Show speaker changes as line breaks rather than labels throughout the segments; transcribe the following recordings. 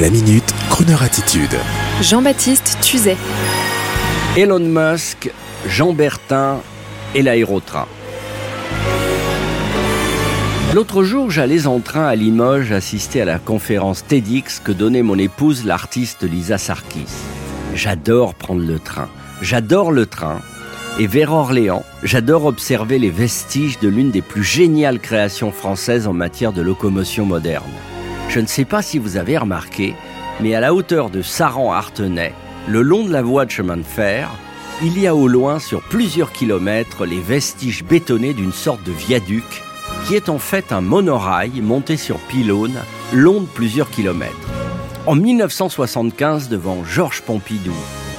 La minute, Kroneur attitude.
Jean-Baptiste Tuzet.
Elon Musk, Jean Bertin et l'aérotrain. L'autre jour, j'allais en train à Limoges assister à la conférence TEDx que donnait mon épouse, l'artiste Lisa Sarkis. J'adore prendre le train. J'adore le train. Et vers Orléans, j'adore observer les vestiges de l'une des plus géniales créations françaises en matière de locomotion moderne. Je ne sais pas si vous avez remarqué, mais à la hauteur de Saran-Artenay, le long de la voie de chemin de fer, il y a au loin sur plusieurs kilomètres les vestiges bétonnés d'une sorte de viaduc qui est en fait un monorail monté sur pylône long de plusieurs kilomètres. En 1975, devant Georges Pompidou,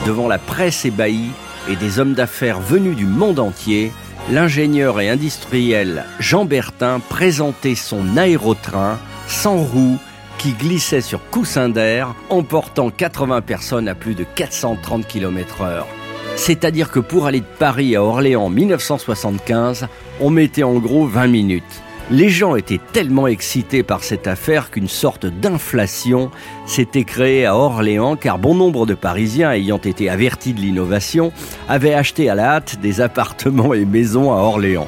devant la presse ébahie et des hommes d'affaires venus du monde entier, l'ingénieur et industriel Jean Bertin présentait son aérotrain sans roues qui glissait sur coussin d'air, emportant 80 personnes à plus de 430 km heure. C'est-à-dire que pour aller de Paris à Orléans en 1975, on mettait en gros 20 minutes. Les gens étaient tellement excités par cette affaire qu'une sorte d'inflation s'était créée à Orléans car bon nombre de Parisiens ayant été avertis de l'innovation avaient acheté à la hâte des appartements et maisons à Orléans.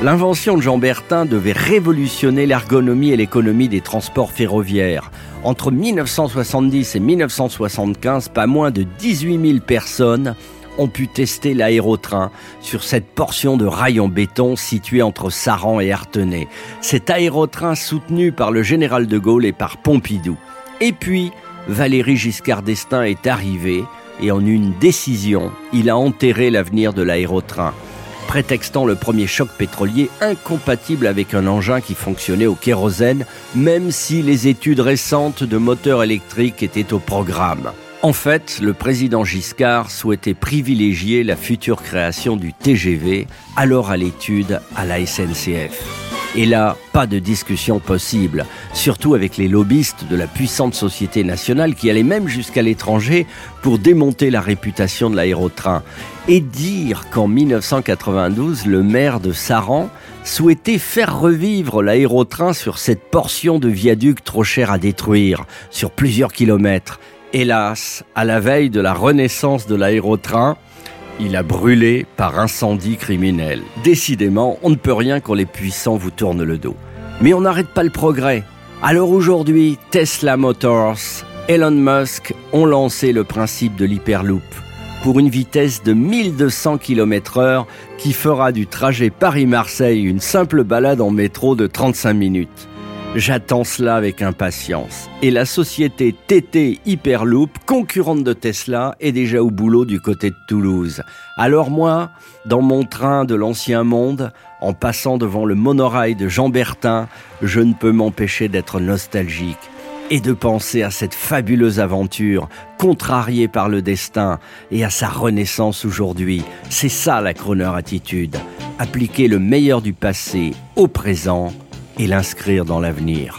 L'invention de Jean Bertin devait révolutionner l'ergonomie et l'économie des transports ferroviaires. Entre 1970 et 1975, pas moins de 18 000 personnes ont pu tester l'aérotrain sur cette portion de rail en béton située entre Saran et Artenay. Cet aérotrain soutenu par le général de Gaulle et par Pompidou. Et puis, Valéry Giscard d'Estaing est arrivé et en une décision, il a enterré l'avenir de l'aérotrain prétextant le premier choc pétrolier incompatible avec un engin qui fonctionnait au kérosène, même si les études récentes de moteurs électriques étaient au programme. En fait, le président Giscard souhaitait privilégier la future création du TGV, alors à l'étude à la SNCF. Et là, pas de discussion possible, surtout avec les lobbyistes de la puissante société nationale qui allaient même jusqu'à l'étranger pour démonter la réputation de l'aérotrain. Et dire qu'en 1992, le maire de Saran souhaitait faire revivre l'aérotrain sur cette portion de viaduc trop cher à détruire, sur plusieurs kilomètres. Hélas, à la veille de la renaissance de l'aérotrain, il a brûlé par incendie criminel. Décidément, on ne peut rien quand les puissants vous tournent le dos. Mais on n'arrête pas le progrès. Alors aujourd'hui, Tesla Motors, Elon Musk ont lancé le principe de l'hyperloop pour une vitesse de 1200 km heure qui fera du trajet Paris-Marseille une simple balade en métro de 35 minutes. J'attends cela avec impatience. Et la société TT Hyperloop, concurrente de Tesla, est déjà au boulot du côté de Toulouse. Alors moi, dans mon train de l'ancien monde, en passant devant le monorail de Jean Bertin, je ne peux m'empêcher d'être nostalgique et de penser à cette fabuleuse aventure, contrariée par le destin, et à sa renaissance aujourd'hui. C'est ça la Croner attitude. Appliquer le meilleur du passé au présent et l'inscrire dans l'avenir.